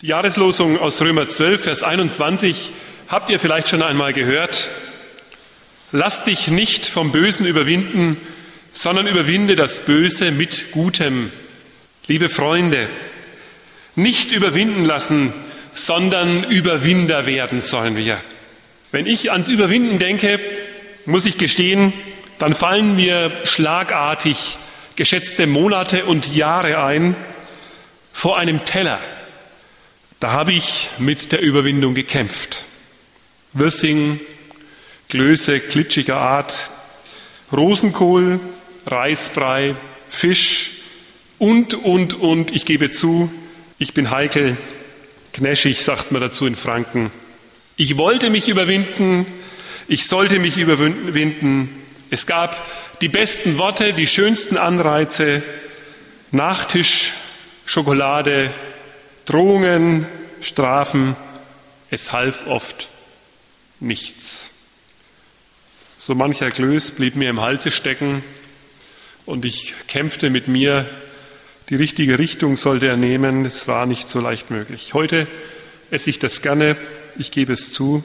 Die Jahreslosung aus Römer 12, Vers 21 habt ihr vielleicht schon einmal gehört. Lass dich nicht vom Bösen überwinden, sondern überwinde das Böse mit Gutem. Liebe Freunde, nicht überwinden lassen, sondern Überwinder werden sollen wir. Wenn ich ans Überwinden denke, muss ich gestehen, dann fallen mir schlagartig geschätzte Monate und Jahre ein vor einem Teller da habe ich mit der Überwindung gekämpft. Würsing, Klöße klitschiger Art, Rosenkohl, Reisbrei, Fisch und, und, und, ich gebe zu, ich bin heikel, knäschig, sagt man dazu in Franken. Ich wollte mich überwinden, ich sollte mich überwinden. Es gab die besten Worte, die schönsten Anreize, Nachtisch, Schokolade, Drohungen, Strafen, es half oft nichts. So mancher Klöß blieb mir im Halse stecken und ich kämpfte mit mir, die richtige Richtung sollte er nehmen, es war nicht so leicht möglich. Heute esse ich das gerne, ich gebe es zu,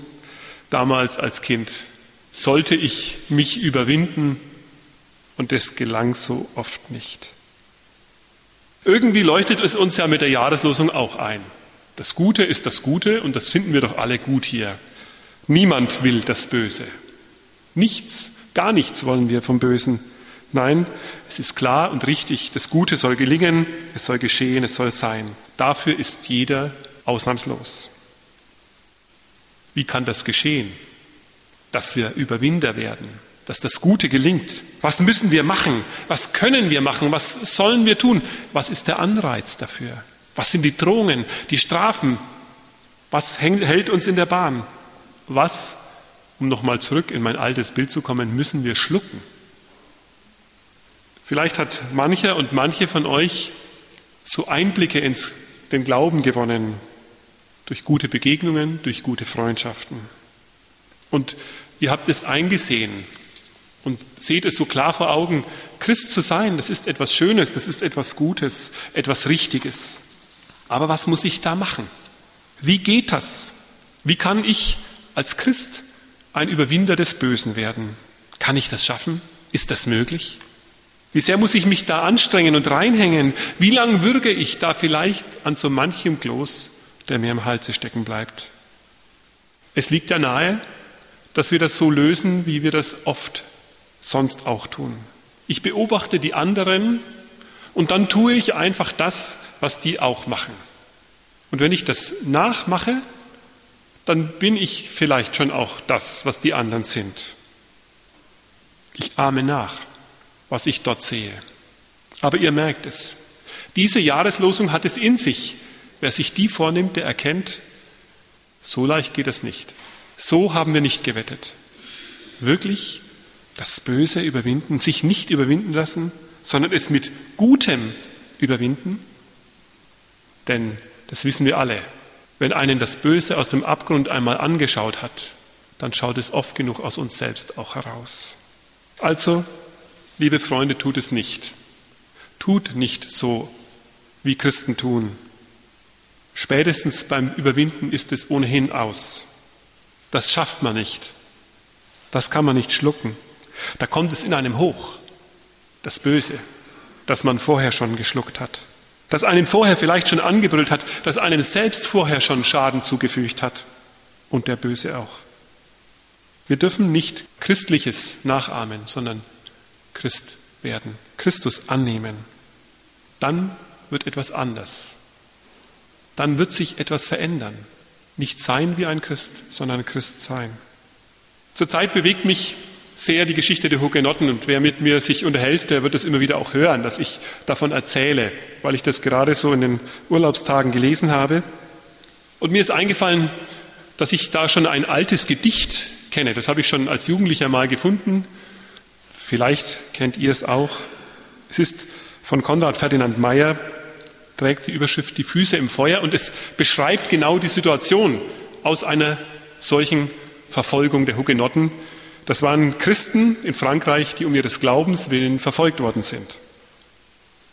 damals als Kind sollte ich mich überwinden und es gelang so oft nicht. Irgendwie leuchtet es uns ja mit der Jahreslosung auch ein. Das Gute ist das Gute und das finden wir doch alle gut hier. Niemand will das Böse. Nichts, gar nichts wollen wir vom Bösen. Nein, es ist klar und richtig, das Gute soll gelingen, es soll geschehen, es soll sein. Dafür ist jeder ausnahmslos. Wie kann das geschehen? Dass wir Überwinder werden, dass das Gute gelingt. Was müssen wir machen? Was können wir machen? Was sollen wir tun? Was ist der Anreiz dafür? Was sind die Drohungen, die Strafen? Was hält uns in der Bahn? Was, um nochmal zurück in mein altes Bild zu kommen, müssen wir schlucken? Vielleicht hat mancher und manche von euch so Einblicke in den Glauben gewonnen durch gute Begegnungen, durch gute Freundschaften. Und ihr habt es eingesehen, und seht es so klar vor Augen, Christ zu sein, das ist etwas Schönes, das ist etwas Gutes, etwas Richtiges. Aber was muss ich da machen? Wie geht das? Wie kann ich als Christ ein Überwinder des Bösen werden? Kann ich das schaffen? Ist das möglich? Wie sehr muss ich mich da anstrengen und reinhängen? Wie lang würge ich da vielleicht an so manchem Kloß, der mir im Halse stecken bleibt? Es liegt ja nahe, dass wir das so lösen, wie wir das oft sonst auch tun. Ich beobachte die anderen und dann tue ich einfach das, was die auch machen. Und wenn ich das nachmache, dann bin ich vielleicht schon auch das, was die anderen sind. Ich ahme nach, was ich dort sehe. Aber ihr merkt es. Diese Jahreslosung hat es in sich. Wer sich die vornimmt, der erkennt, so leicht geht es nicht. So haben wir nicht gewettet. Wirklich das Böse überwinden, sich nicht überwinden lassen, sondern es mit Gutem überwinden. Denn das wissen wir alle, wenn einen das Böse aus dem Abgrund einmal angeschaut hat, dann schaut es oft genug aus uns selbst auch heraus. Also, liebe Freunde, tut es nicht. Tut nicht so, wie Christen tun. Spätestens beim Überwinden ist es ohnehin aus. Das schafft man nicht. Das kann man nicht schlucken. Da kommt es in einem hoch, das Böse, das man vorher schon geschluckt hat, das einen vorher vielleicht schon angebrüllt hat, das einem selbst vorher schon Schaden zugefügt hat und der Böse auch. Wir dürfen nicht Christliches nachahmen, sondern Christ werden, Christus annehmen. Dann wird etwas anders. Dann wird sich etwas verändern. Nicht sein wie ein Christ, sondern Christ sein. Zurzeit bewegt mich sehr die Geschichte der Hugenotten und wer mit mir sich unterhält, der wird es immer wieder auch hören, dass ich davon erzähle, weil ich das gerade so in den Urlaubstagen gelesen habe. Und mir ist eingefallen, dass ich da schon ein altes Gedicht kenne. Das habe ich schon als Jugendlicher mal gefunden. Vielleicht kennt ihr es auch. Es ist von Konrad Ferdinand Meyer, trägt die Überschrift Die Füße im Feuer und es beschreibt genau die Situation aus einer solchen Verfolgung der Hugenotten, das waren Christen in Frankreich, die um ihres Glaubens willen verfolgt worden sind.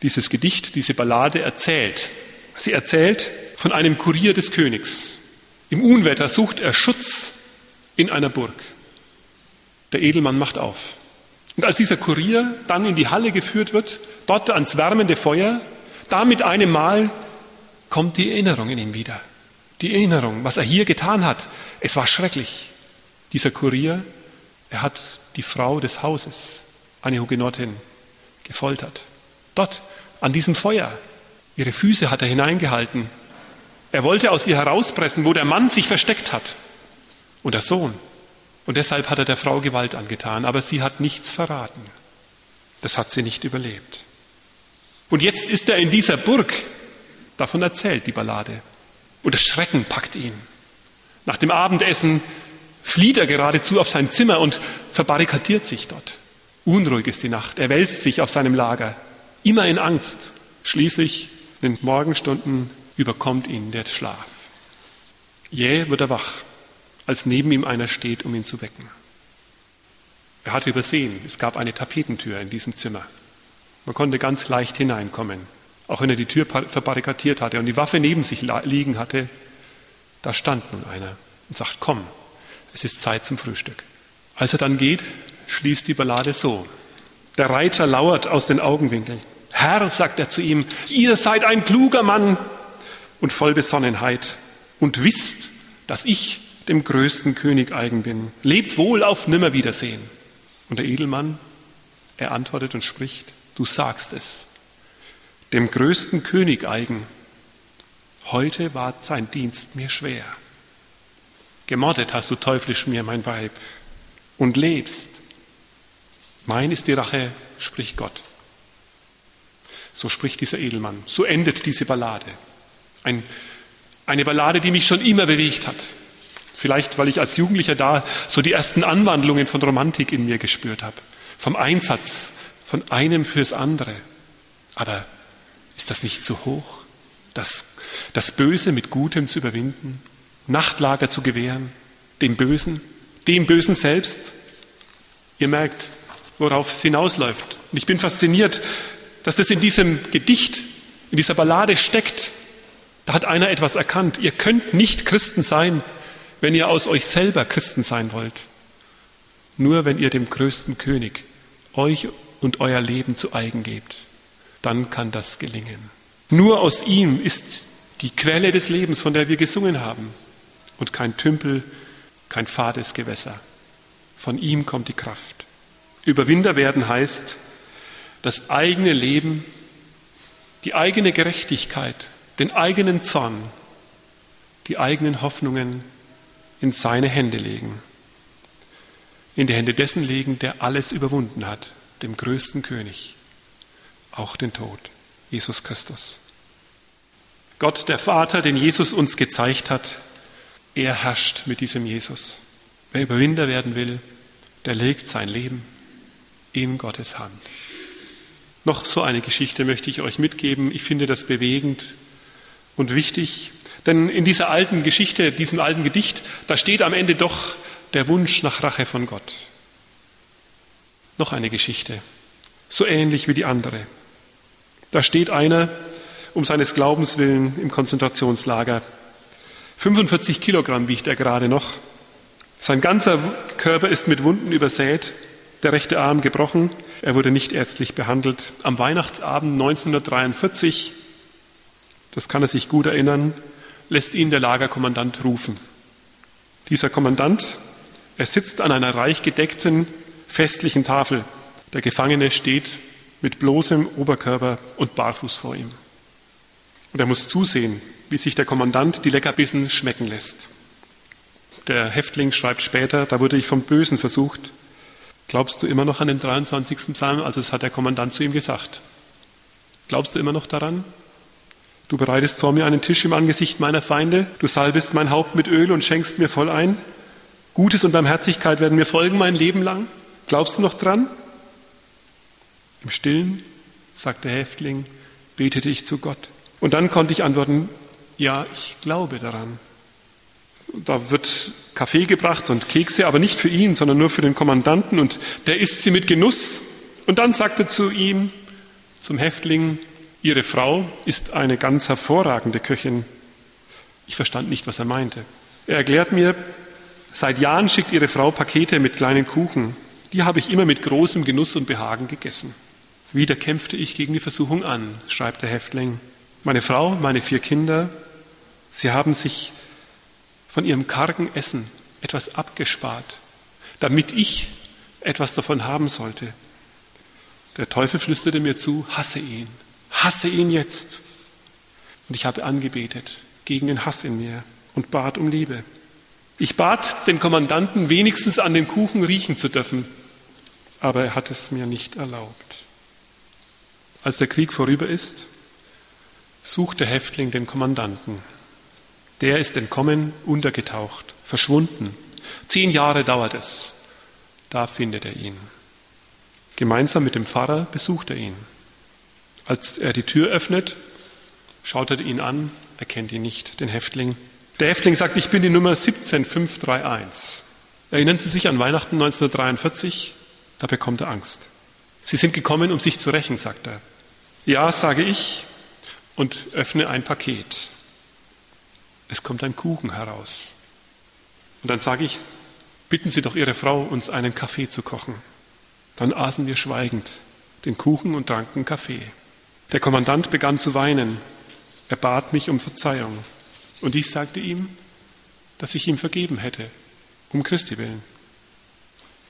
Dieses Gedicht, diese Ballade erzählt. Sie erzählt von einem Kurier des Königs. Im Unwetter sucht er Schutz in einer Burg. Der Edelmann macht auf. Und als dieser Kurier dann in die Halle geführt wird, dort ans wärmende Feuer, da mit einem Mal kommt die Erinnerung in ihm wieder. Die Erinnerung, was er hier getan hat. Es war schrecklich. Dieser Kurier, er hat die Frau des Hauses, eine Hugenottin, gefoltert. Dort, an diesem Feuer. Ihre Füße hat er hineingehalten. Er wollte aus ihr herauspressen, wo der Mann sich versteckt hat. Und der Sohn. Und deshalb hat er der Frau Gewalt angetan. Aber sie hat nichts verraten. Das hat sie nicht überlebt. Und jetzt ist er in dieser Burg. Davon erzählt die Ballade. Und das Schrecken packt ihn. Nach dem Abendessen flieht er geradezu auf sein Zimmer und verbarrikadiert sich dort. Unruhig ist die Nacht. Er wälzt sich auf seinem Lager, immer in Angst. Schließlich in den Morgenstunden überkommt ihn der Schlaf. Jäh wird er wach, als neben ihm einer steht, um ihn zu wecken. Er hatte übersehen, es gab eine Tapetentür in diesem Zimmer. Man konnte ganz leicht hineinkommen, auch wenn er die Tür verbarrikadiert hatte und die Waffe neben sich liegen hatte. Da stand nun einer und sagt, komm, es ist Zeit zum Frühstück. Als er dann geht, schließt die Ballade so. Der Reiter lauert aus den Augenwinkeln. Herr, sagt er zu ihm, ihr seid ein kluger Mann und voll Besonnenheit und wisst, dass ich dem größten König eigen bin. Lebt wohl auf Nimmerwiedersehen. Und der Edelmann, er antwortet und spricht, du sagst es, dem größten König eigen. Heute war sein Dienst mir schwer. Gemordet hast du teuflisch mir, mein Weib, und lebst. Mein ist die Rache, spricht Gott. So spricht dieser Edelmann. So endet diese Ballade. Ein, eine Ballade, die mich schon immer bewegt hat. Vielleicht, weil ich als Jugendlicher da so die ersten Anwandlungen von Romantik in mir gespürt habe. Vom Einsatz von einem fürs andere. Aber ist das nicht zu hoch? Das, das Böse mit Gutem zu überwinden? Nachtlager zu gewähren? Dem Bösen? Dem Bösen selbst? Ihr merkt, worauf es hinausläuft. Und ich bin fasziniert, dass das in diesem Gedicht, in dieser Ballade steckt. Da hat einer etwas erkannt. Ihr könnt nicht Christen sein, wenn ihr aus euch selber Christen sein wollt. Nur wenn ihr dem größten König euch und euer Leben zu eigen gebt, dann kann das gelingen. Nur aus ihm ist die Quelle des Lebens, von der wir gesungen haben, und kein Tümpel, kein fades Gewässer. Von ihm kommt die Kraft. Überwinder werden heißt, das eigene Leben, die eigene Gerechtigkeit, den eigenen Zorn, die eigenen Hoffnungen in seine Hände legen. In die Hände dessen legen, der alles überwunden hat, dem größten König, auch den Tod, Jesus Christus. Gott, der Vater, den Jesus uns gezeigt hat, er herrscht mit diesem Jesus. Wer Überwinder werden will, der legt sein Leben in Gottes Hand. Noch so eine Geschichte möchte ich euch mitgeben. Ich finde das bewegend und wichtig. Denn in dieser alten Geschichte, diesem alten Gedicht, da steht am Ende doch der Wunsch nach Rache von Gott. Noch eine Geschichte, so ähnlich wie die andere. Da steht einer um seines Glaubens willen im Konzentrationslager. 45 Kilogramm wiegt er gerade noch. Sein ganzer Körper ist mit Wunden übersät der rechte Arm gebrochen. Er wurde nicht ärztlich behandelt. Am Weihnachtsabend 1943, das kann er sich gut erinnern, lässt ihn der Lagerkommandant rufen. Dieser Kommandant, er sitzt an einer reich gedeckten, festlichen Tafel. Der Gefangene steht mit bloßem Oberkörper und barfuß vor ihm. Und er muss zusehen, wie sich der Kommandant die Leckerbissen schmecken lässt. Der Häftling schreibt später, da wurde ich vom Bösen versucht, Glaubst du immer noch an den 23. Psalm? Also das hat der Kommandant zu ihm gesagt. Glaubst du immer noch daran? Du bereitest vor mir einen Tisch im Angesicht meiner Feinde, du salbest mein Haupt mit Öl und schenkst mir voll ein. Gutes und Barmherzigkeit werden mir folgen mein Leben lang. Glaubst du noch dran? Im Stillen, sagt der Häftling, betete ich zu Gott. Und dann konnte ich antworten, ja, ich glaube daran. Da wird Kaffee gebracht und Kekse, aber nicht für ihn, sondern nur für den Kommandanten und der isst sie mit Genuss. Und dann sagt er zu ihm, zum Häftling, Ihre Frau ist eine ganz hervorragende Köchin. Ich verstand nicht, was er meinte. Er erklärt mir, seit Jahren schickt ihre Frau Pakete mit kleinen Kuchen. Die habe ich immer mit großem Genuss und Behagen gegessen. Wieder kämpfte ich gegen die Versuchung an, schreibt der Häftling. Meine Frau, meine vier Kinder, sie haben sich von ihrem kargen Essen etwas abgespart, damit ich etwas davon haben sollte. Der Teufel flüsterte mir zu, hasse ihn, hasse ihn jetzt. Und ich habe angebetet gegen den Hass in mir und bat um Liebe. Ich bat den Kommandanten, wenigstens an den Kuchen riechen zu dürfen, aber er hat es mir nicht erlaubt. Als der Krieg vorüber ist, sucht der Häftling den Kommandanten. Der ist entkommen, untergetaucht, verschwunden. Zehn Jahre dauert es. Da findet er ihn. Gemeinsam mit dem Pfarrer besucht er ihn. Als er die Tür öffnet, schaut er ihn an, erkennt ihn nicht, den Häftling. Der Häftling sagt, ich bin die Nummer 17531. Erinnern Sie sich an Weihnachten 1943? Da bekommt er Angst. Sie sind gekommen, um sich zu rächen, sagt er. Ja, sage ich und öffne ein Paket. Es kommt ein Kuchen heraus. Und dann sage ich, bitten Sie doch Ihre Frau, uns einen Kaffee zu kochen. Dann aßen wir schweigend den Kuchen und tranken Kaffee. Der Kommandant begann zu weinen. Er bat mich um Verzeihung. Und ich sagte ihm, dass ich ihm vergeben hätte, um Christi willen.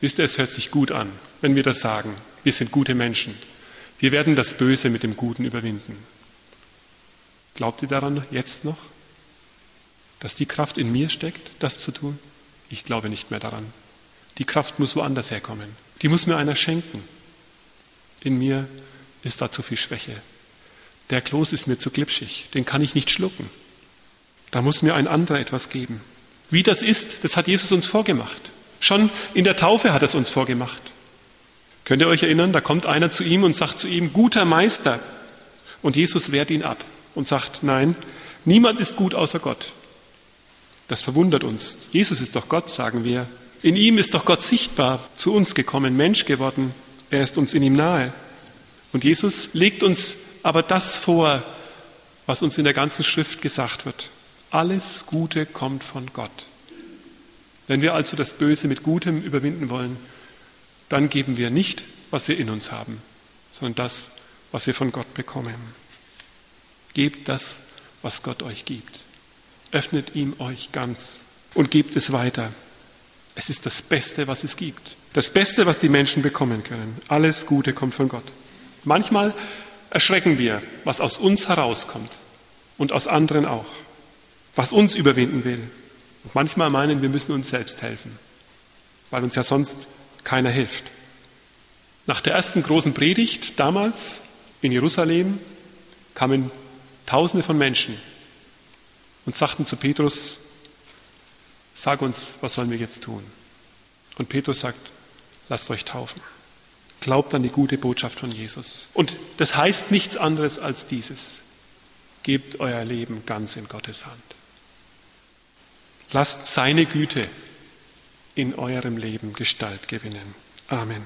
Wisst ihr, es hört sich gut an, wenn wir das sagen. Wir sind gute Menschen. Wir werden das Böse mit dem Guten überwinden. Glaubt ihr daran jetzt noch, dass die Kraft in mir steckt, das zu tun? Ich glaube nicht mehr daran. Die Kraft muss woanders herkommen. Die muss mir einer schenken. In mir ist da zu viel Schwäche. Der Kloß ist mir zu glitschig, den kann ich nicht schlucken. Da muss mir ein anderer etwas geben. Wie das ist, das hat Jesus uns vorgemacht. Schon in der Taufe hat er es uns vorgemacht. Könnt ihr euch erinnern, da kommt einer zu ihm und sagt zu ihm, guter Meister. Und Jesus wehrt ihn ab und sagt, nein, niemand ist gut außer Gott. Das verwundert uns. Jesus ist doch Gott, sagen wir. In ihm ist doch Gott sichtbar, zu uns gekommen, Mensch geworden. Er ist uns in ihm nahe. Und Jesus legt uns aber das vor, was uns in der ganzen Schrift gesagt wird. Alles Gute kommt von Gott. Wenn wir also das Böse mit Gutem überwinden wollen, dann geben wir nicht, was wir in uns haben, sondern das, was wir von Gott bekommen. Gebt das, was Gott euch gibt. Öffnet ihm euch ganz und gebt es weiter. Es ist das Beste, was es gibt. Das Beste, was die Menschen bekommen können. Alles Gute kommt von Gott. Manchmal erschrecken wir, was aus uns herauskommt und aus anderen auch, was uns überwinden will. Und manchmal meinen wir müssen uns selbst helfen, weil uns ja sonst keiner hilft. Nach der ersten großen Predigt damals in Jerusalem kamen Tausende von Menschen und sagten zu Petrus, sag uns, was sollen wir jetzt tun? Und Petrus sagt, lasst euch taufen. Glaubt an die gute Botschaft von Jesus. Und das heißt nichts anderes als dieses. Gebt euer Leben ganz in Gottes Hand. Lasst seine Güte in eurem Leben Gestalt gewinnen. Amen.